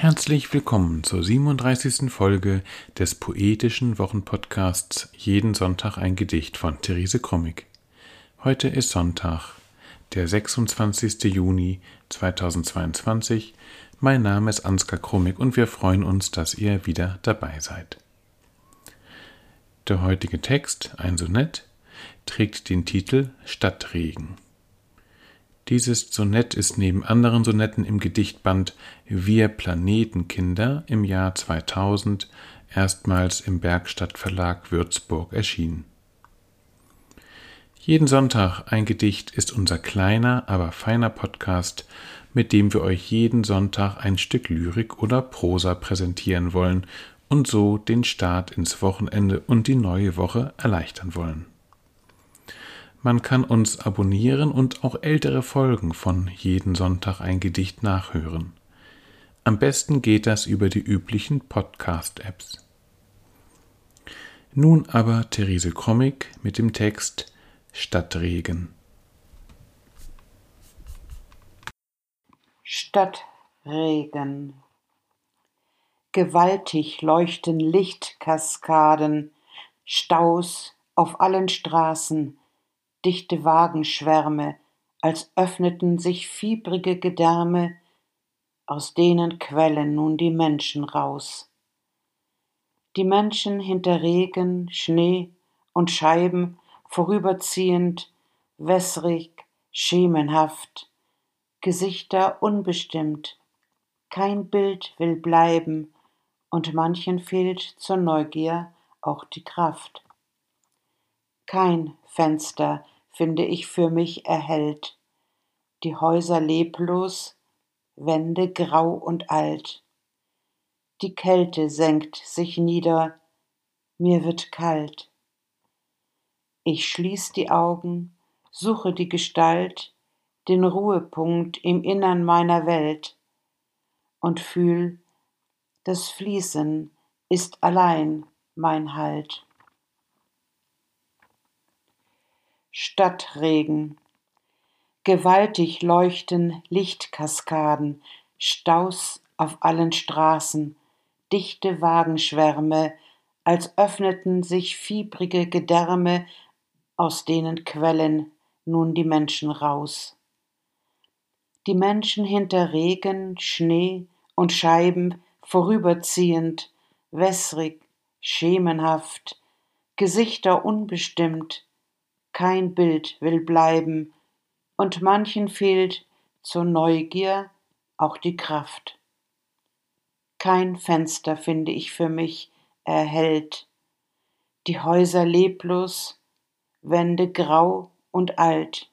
Herzlich willkommen zur 37. Folge des poetischen Wochenpodcasts Jeden Sonntag ein Gedicht von Therese Krommig. Heute ist Sonntag, der 26. Juni 2022. Mein Name ist Ansgar Krommig und wir freuen uns, dass ihr wieder dabei seid. Der heutige Text, ein Sonett, trägt den Titel Stadtregen. Dieses Sonett ist neben anderen Sonetten im Gedichtband Wir Planetenkinder im Jahr 2000 erstmals im Bergstadtverlag Würzburg erschienen. Jeden Sonntag ein Gedicht ist unser kleiner, aber feiner Podcast, mit dem wir euch jeden Sonntag ein Stück Lyrik oder Prosa präsentieren wollen und so den Start ins Wochenende und die neue Woche erleichtern wollen. Man kann uns abonnieren und auch ältere Folgen von jeden Sonntag ein Gedicht nachhören. Am besten geht das über die üblichen Podcast-Apps. Nun aber Therese Krommig mit dem Text Stadtregen. Stadtregen. Gewaltig leuchten Lichtkaskaden, Staus auf allen Straßen, dichte Wagenschwärme, als öffneten sich fiebrige Gedärme, aus denen quellen nun die Menschen raus. Die Menschen hinter Regen, Schnee und Scheiben vorüberziehend, wässrig, schemenhaft, Gesichter unbestimmt, kein Bild will bleiben, und manchen fehlt zur Neugier auch die Kraft. Kein Fenster, finde ich, für mich erhellt, die Häuser leblos, Wände grau und alt. Die Kälte senkt sich nieder, mir wird kalt. Ich schließ die Augen, suche die Gestalt, den Ruhepunkt im Innern meiner Welt und fühl, das Fließen ist allein mein Halt. Stadtregen. Gewaltig leuchten Lichtkaskaden, Staus auf allen Straßen, dichte Wagenschwärme, als öffneten sich fiebrige Gedärme, aus denen quellen nun die Menschen raus. Die Menschen hinter Regen, Schnee und Scheiben vorüberziehend, wässrig, schemenhaft, Gesichter unbestimmt, kein Bild will bleiben, und manchen fehlt zur Neugier auch die Kraft. Kein Fenster finde ich für mich erhellt, die Häuser leblos, Wände grau und alt.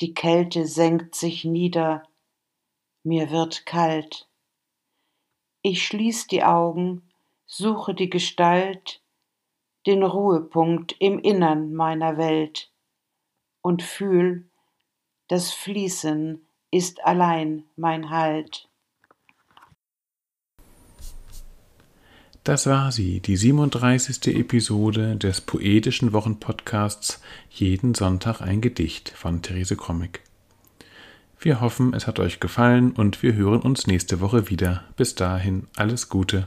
Die Kälte senkt sich nieder, mir wird kalt. Ich schließ die Augen, suche die Gestalt, den Ruhepunkt im Innern meiner Welt und fühl, das Fließen ist allein mein Halt. Das war sie, die 37. Episode des poetischen Wochenpodcasts Jeden Sonntag ein Gedicht von Therese Krommig. Wir hoffen, es hat euch gefallen und wir hören uns nächste Woche wieder. Bis dahin alles Gute.